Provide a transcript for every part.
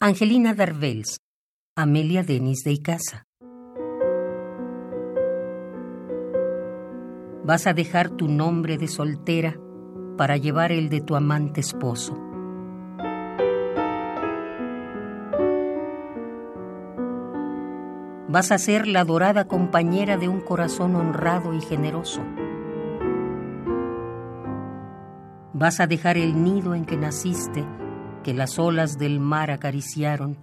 Angelina Darvels, Amelia Denis de Icaza. Vas a dejar tu nombre de soltera para llevar el de tu amante esposo. Vas a ser la dorada compañera de un corazón honrado y generoso. Vas a dejar el nido en que naciste que las olas del mar acariciaron,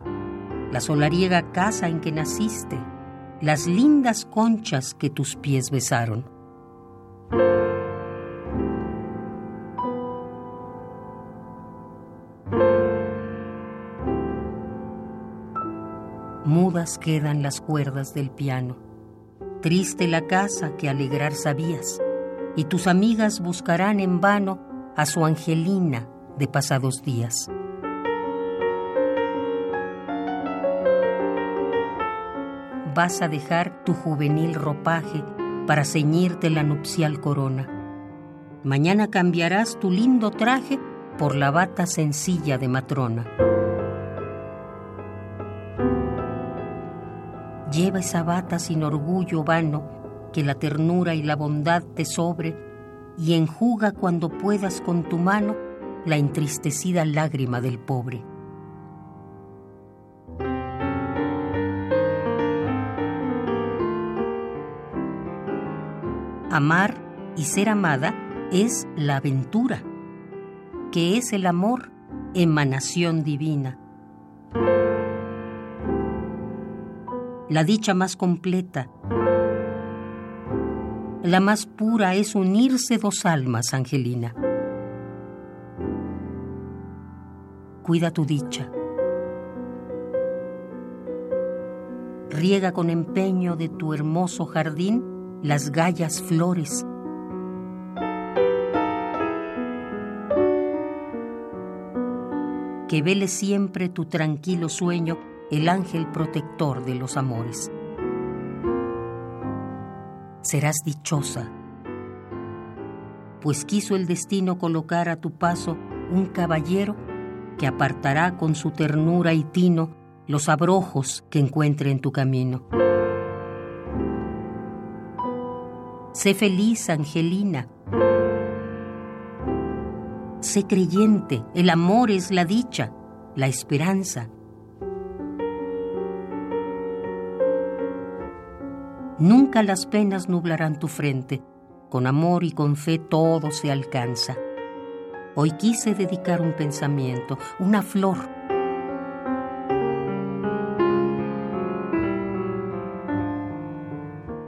la solariega casa en que naciste, las lindas conchas que tus pies besaron. Mudas quedan las cuerdas del piano, triste la casa que alegrar sabías, y tus amigas buscarán en vano a su Angelina de pasados días. Vas a dejar tu juvenil ropaje para ceñirte la nupcial corona. Mañana cambiarás tu lindo traje por la bata sencilla de matrona. Lleva esa bata sin orgullo vano, que la ternura y la bondad te sobre, y enjuga cuando puedas con tu mano la entristecida lágrima del pobre. Amar y ser amada es la aventura, que es el amor, emanación divina. La dicha más completa, la más pura es unirse dos almas, Angelina. Cuida tu dicha. Riega con empeño de tu hermoso jardín las gallas flores. Que vele siempre tu tranquilo sueño el ángel protector de los amores. Serás dichosa, pues quiso el destino colocar a tu paso un caballero que apartará con su ternura y tino los abrojos que encuentre en tu camino. Sé feliz, Angelina. Sé creyente, el amor es la dicha, la esperanza. Nunca las penas nublarán tu frente, con amor y con fe todo se alcanza. Hoy quise dedicar un pensamiento, una flor.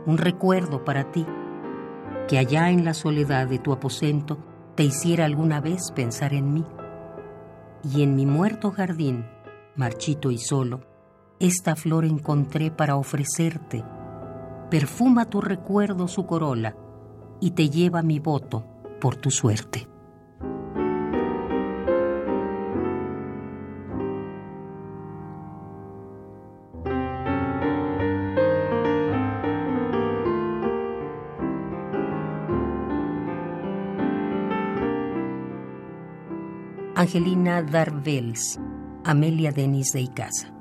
Un recuerdo para ti que allá en la soledad de tu aposento te hiciera alguna vez pensar en mí. Y en mi muerto jardín, marchito y solo, esta flor encontré para ofrecerte. Perfuma tu recuerdo su corola y te lleva mi voto por tu suerte. Angelina Darvels, Amelia Denis de Icaza.